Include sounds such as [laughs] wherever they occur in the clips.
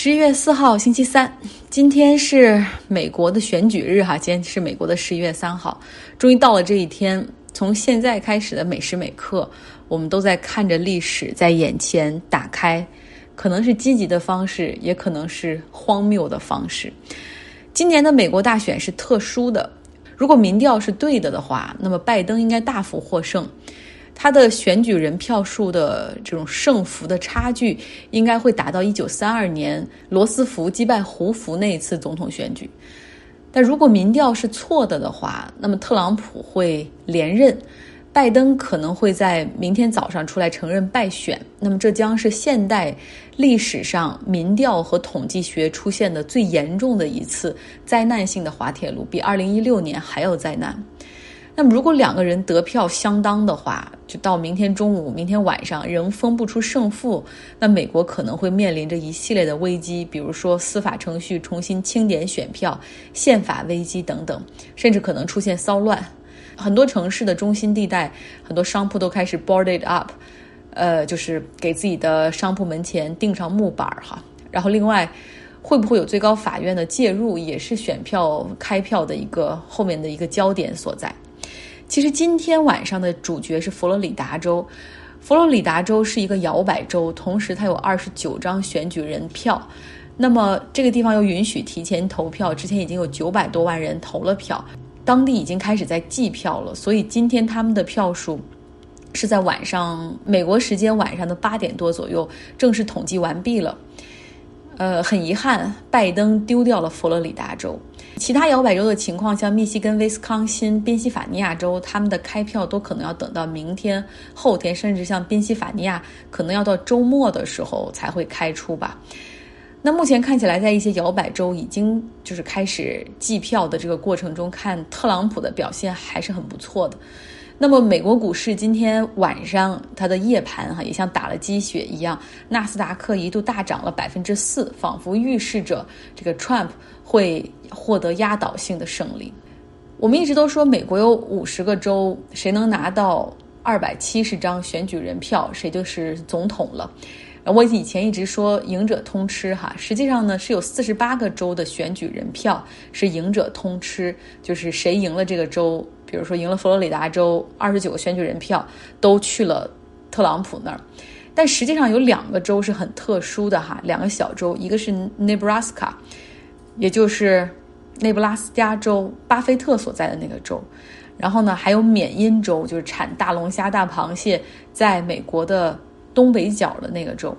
十一月四号，星期三，今天是美国的选举日哈。今天是美国的十一月三号，终于到了这一天。从现在开始的每时每刻，我们都在看着历史在眼前打开，可能是积极的方式，也可能是荒谬的方式。今年的美国大选是特殊的，如果民调是对的的话，那么拜登应该大幅获胜。他的选举人票数的这种胜负的差距，应该会达到一九三二年罗斯福击败胡佛那一次总统选举。但如果民调是错的的话，那么特朗普会连任，拜登可能会在明天早上出来承认败选。那么这将是现代历史上民调和统计学出现的最严重的一次灾难性的滑铁卢，比二零一六年还要灾难。那么，如果两个人得票相当的话，就到明天中午、明天晚上仍分不出胜负，那美国可能会面临着一系列的危机，比如说司法程序重新清点选票、宪法危机等等，甚至可能出现骚乱。很多城市的中心地带，很多商铺都开始 boarded up，呃，就是给自己的商铺门前钉上木板儿哈。然后，另外，会不会有最高法院的介入，也是选票开票的一个后面的一个焦点所在。其实今天晚上的主角是佛罗里达州，佛罗里达州是一个摇摆州，同时它有二十九张选举人票，那么这个地方又允许提前投票，之前已经有九百多万人投了票，当地已经开始在计票了，所以今天他们的票数是在晚上美国时间晚上的八点多左右正式统计完毕了。呃，很遗憾，拜登丢掉了佛罗里达州。其他摇摆州的情况，像密西根、威斯康辛、宾夕法尼亚州，他们的开票都可能要等到明天、后天，甚至像宾夕法尼亚，可能要到周末的时候才会开出吧。那目前看起来，在一些摇摆州已经就是开始计票的这个过程中，看特朗普的表现还是很不错的。那么，美国股市今天晚上它的夜盘哈，也像打了鸡血一样，纳斯达克一度大涨了百分之四，仿佛预示着这个 Trump 会获得压倒性的胜利。我们一直都说，美国有五十个州，谁能拿到二百七十张选举人票，谁就是总统了。我以前一直说赢者通吃哈，实际上呢是有四十八个州的选举人票是赢者通吃，就是谁赢了这个州。比如说，赢了佛罗里达州二十九个选举人票都去了特朗普那儿，但实际上有两个州是很特殊的哈，两个小州，一个是 Nebraska，也就是内布拉斯加州，巴菲特所在的那个州，然后呢还有缅因州，就是产大龙虾、大螃蟹，在美国的东北角的那个州。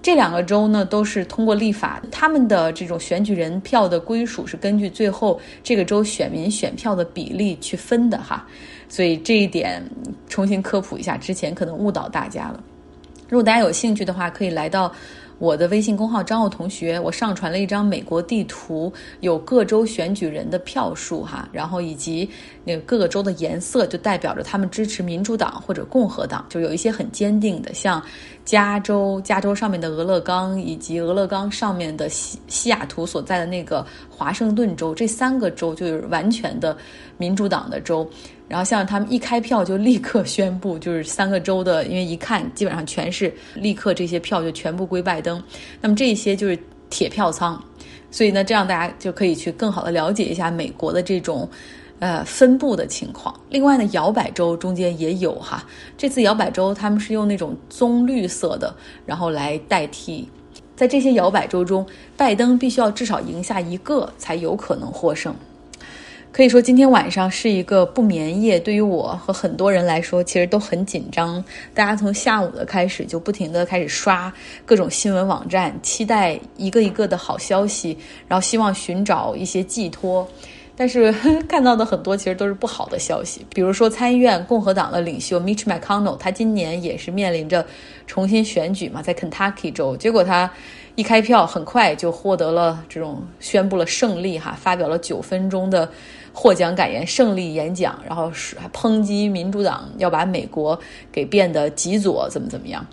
这两个州呢，都是通过立法，他们的这种选举人票的归属是根据最后这个州选民选票的比例去分的哈，所以这一点重新科普一下，之前可能误导大家了。如果大家有兴趣的话，可以来到。我的微信公号张奥同学，我上传了一张美国地图，有各州选举人的票数哈，然后以及那个各个州的颜色，就代表着他们支持民主党或者共和党，就有一些很坚定的，像加州，加州上面的俄勒冈，以及俄勒冈上面的西西雅图所在的那个华盛顿州，这三个州就是完全的民主党的州。然后像他们一开票就立刻宣布，就是三个州的，因为一看基本上全是立刻这些票就全部归拜登。那么这些就是铁票仓，所以呢，这样大家就可以去更好的了解一下美国的这种呃分布的情况。另外呢，摇摆州中间也有哈，这次摇摆州他们是用那种棕绿色的，然后来代替。在这些摇摆州中，拜登必须要至少赢下一个才有可能获胜。可以说今天晚上是一个不眠夜，对于我和很多人来说，其实都很紧张。大家从下午的开始就不停的开始刷各种新闻网站，期待一个一个的好消息，然后希望寻找一些寄托。但是 [laughs] 看到的很多其实都是不好的消息，比如说参议院共和党的领袖 Mitch McConnell，他今年也是面临着重新选举嘛，在 Kentucky 州，结果他。一开票，很快就获得了这种宣布了胜利哈，发表了九分钟的获奖感言、胜利演讲，然后是抨击民主党要把美国给变得极左，怎么怎么样。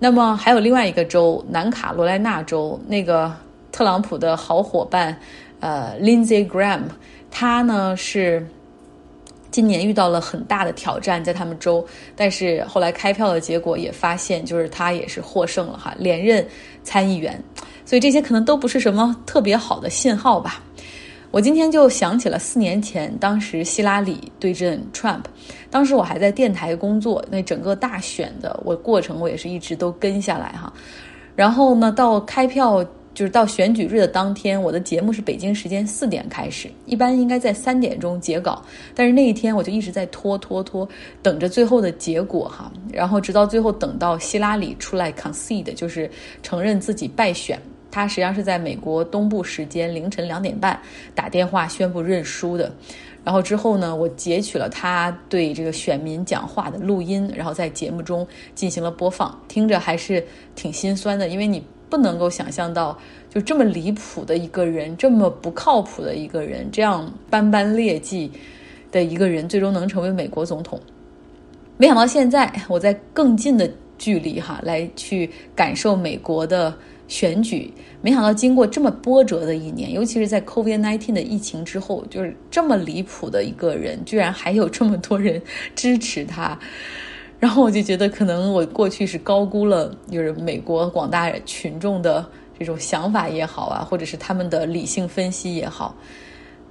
那么还有另外一个州，南卡罗来纳州，那个特朗普的好伙伴，呃，Lindsey Graham，他呢是。今年遇到了很大的挑战，在他们州，但是后来开票的结果也发现，就是他也是获胜了哈，连任参议员。所以这些可能都不是什么特别好的信号吧。我今天就想起了四年前，当时希拉里对阵 Trump，当时我还在电台工作，那整个大选的我过程我也是一直都跟下来哈。然后呢，到开票。就是到选举日的当天，我的节目是北京时间四点开始，一般应该在三点钟截稿，但是那一天我就一直在拖拖拖，等着最后的结果哈，然后直到最后等到希拉里出来 concede，就是承认自己败选，他实际上是在美国东部时间凌晨两点半打电话宣布认输的，然后之后呢，我截取了他对这个选民讲话的录音，然后在节目中进行了播放，听着还是挺心酸的，因为你。不能够想象到，就这么离谱的一个人，这么不靠谱的一个人，这样斑斑劣迹的一个人，最终能成为美国总统。没想到现在 [laughs] 我在更近的距离哈来去感受美国的选举，没想到经过这么波折的一年，尤其是在 COVID-19 的疫情之后，就是这么离谱的一个人，居然还有这么多人支持他。然后我就觉得，可能我过去是高估了，就是美国广大群众的这种想法也好啊，或者是他们的理性分析也好，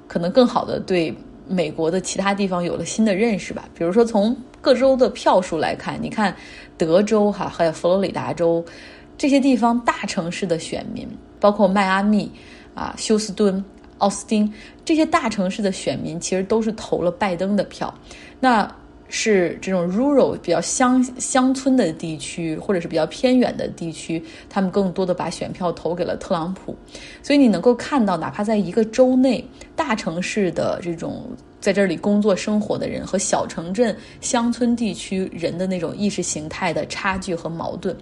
可能更好的对美国的其他地方有了新的认识吧。比如说从各州的票数来看，你看德州哈，还有佛罗里达州这些地方大城市的选民，包括迈阿密啊、休斯敦、奥斯汀这些大城市的选民，其实都是投了拜登的票。那是这种 rural 比较乡乡村的地区，或者是比较偏远的地区，他们更多的把选票投给了特朗普。所以你能够看到，哪怕在一个州内，大城市的这种在这里工作生活的人和小城镇乡村地区人的那种意识形态的差距和矛盾。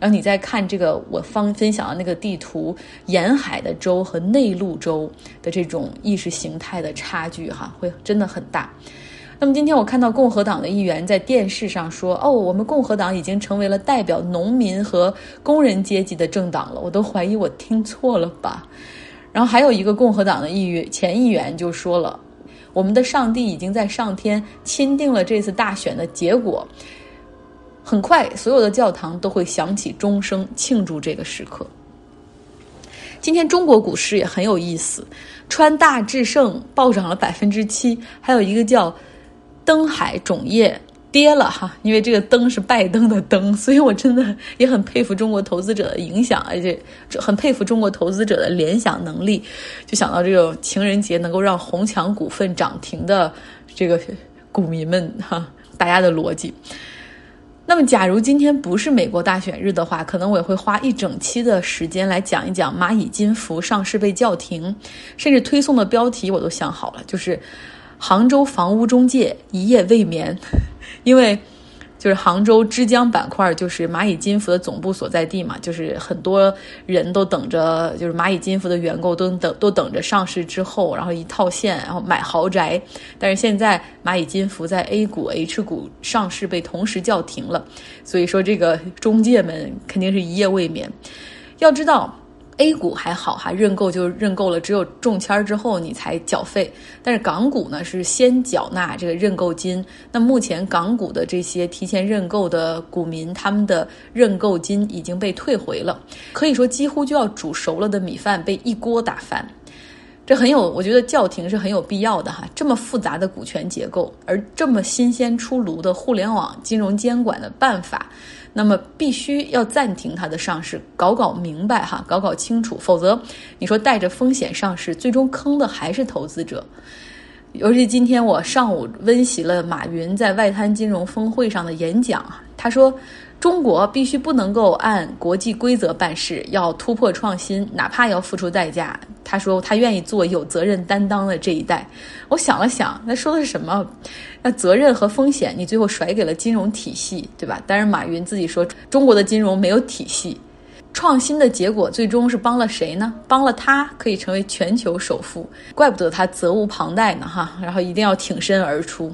然后你再看这个我方分享的那个地图，沿海的州和内陆州的这种意识形态的差距，哈，会真的很大。那么今天我看到共和党的议员在电视上说：“哦，我们共和党已经成为了代表农民和工人阶级的政党了。”我都怀疑我听错了吧。然后还有一个共和党的议员前议员就说了：“我们的上帝已经在上天钦定了这次大选的结果，很快所有的教堂都会响起钟声庆祝这个时刻。”今天中国股市也很有意思，川大智胜暴涨了百分之七，还有一个叫。登海种业跌了哈，因为这个登是拜登的登，所以我真的也很佩服中国投资者的影响，而且很佩服中国投资者的联想能力。就想到这个情人节能够让红墙股份涨停的这个股民们哈，大家的逻辑。那么，假如今天不是美国大选日的话，可能我也会花一整期的时间来讲一讲蚂蚁金服上市被叫停，甚至推送的标题我都想好了，就是。杭州房屋中介一夜未眠，[laughs] 因为就是杭州之江板块就是蚂蚁金服的总部所在地嘛，就是很多人都等着，就是蚂蚁金服的员工都等都等着上市之后，然后一套现，然后买豪宅。但是现在蚂蚁金服在 A 股、H 股上市被同时叫停了，所以说这个中介们肯定是一夜未眠。要知道。A 股还好哈，认购就认购了，只有中签之后你才缴费。但是港股呢，是先缴纳这个认购金。那目前港股的这些提前认购的股民，他们的认购金已经被退回了，可以说几乎就要煮熟了的米饭被一锅打翻。这很有，我觉得叫停是很有必要的哈。这么复杂的股权结构，而这么新鲜出炉的互联网金融监管的办法。那么必须要暂停它的上市，搞搞明白哈，搞搞清楚，否则你说带着风险上市，最终坑的还是投资者。尤其今天我上午温习了马云在外滩金融峰会上的演讲，他说。中国必须不能够按国际规则办事，要突破创新，哪怕要付出代价。他说他愿意做有责任担当的这一代。我想了想，那说的是什么？那责任和风险，你最后甩给了金融体系，对吧？但是马云自己说，中国的金融没有体系，创新的结果最终是帮了谁呢？帮了他可以成为全球首富，怪不得他责无旁贷呢，哈。然后一定要挺身而出。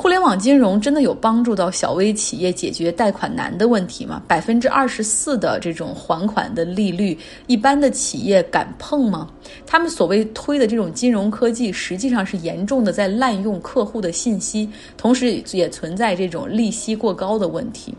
互联网金融真的有帮助到小微企业解决贷款难的问题吗？百分之二十四的这种还款的利率，一般的企业敢碰吗？他们所谓推的这种金融科技，实际上是严重的在滥用客户的信息，同时也存在这种利息过高的问题。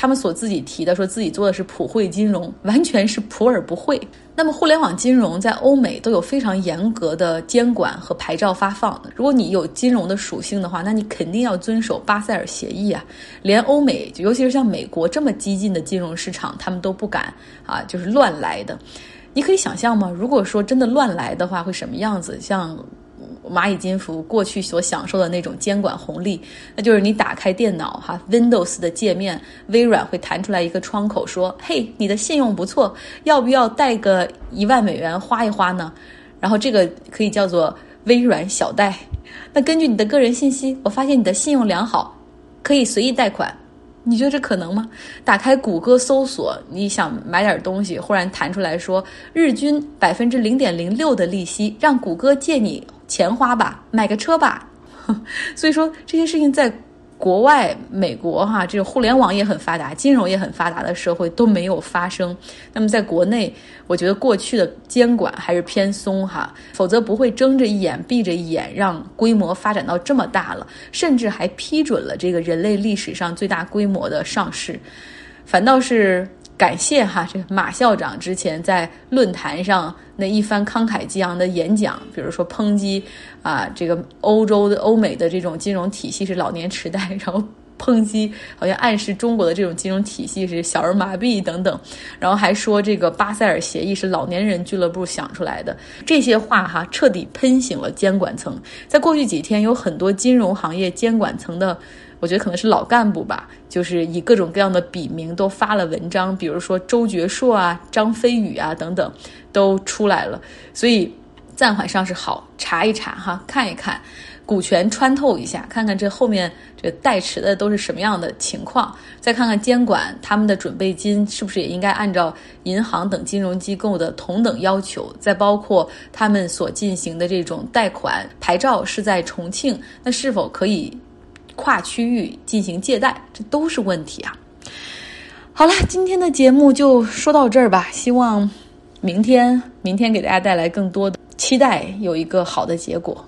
他们所自己提的，说自己做的是普惠金融，完全是普而不惠。那么，互联网金融在欧美都有非常严格的监管和牌照发放。如果你有金融的属性的话，那你肯定要遵守巴塞尔协议啊。连欧美，尤其是像美国这么激进的金融市场，他们都不敢啊，就是乱来的。你可以想象吗？如果说真的乱来的话，会什么样子？像。蚂蚁金服过去所享受的那种监管红利，那就是你打开电脑哈，Windows 的界面，微软会弹出来一个窗口说：“嘿，你的信用不错，要不要贷个一万美元花一花呢？”然后这个可以叫做微软小贷。那根据你的个人信息，我发现你的信用良好，可以随意贷款。你觉得这可能吗？打开谷歌搜索，你想买点东西，忽然弹出来说日均百分之零点零六的利息，让谷歌借你。钱花吧，买个车吧，[laughs] 所以说这些事情在国外，美国哈，这个互联网也很发达，金融也很发达的社会都没有发生。那么在国内，我觉得过去的监管还是偏松哈，否则不会睁着眼闭着眼，让规模发展到这么大了，甚至还批准了这个人类历史上最大规模的上市，反倒是。感谢哈，这个马校长之前在论坛上那一番慷慨激昂的演讲，比如说抨击啊，这个欧洲的、欧美的这种金融体系是老年痴呆，然后抨击好像暗示中国的这种金融体系是小儿麻痹等等，然后还说这个巴塞尔协议是老年人俱乐部想出来的，这些话哈彻底喷醒了监管层。在过去几天，有很多金融行业监管层的。我觉得可能是老干部吧，就是以各种各样的笔名都发了文章，比如说周觉硕啊、张飞宇啊等等，都出来了。所以暂缓上市好，查一查哈，看一看股权穿透一下，看看这后面这代持的都是什么样的情况，再看看监管他们的准备金是不是也应该按照银行等金融机构的同等要求，再包括他们所进行的这种贷款牌照是在重庆，那是否可以？跨区域进行借贷，这都是问题啊！好了，今天的节目就说到这儿吧。希望明天，明天给大家带来更多的期待，有一个好的结果。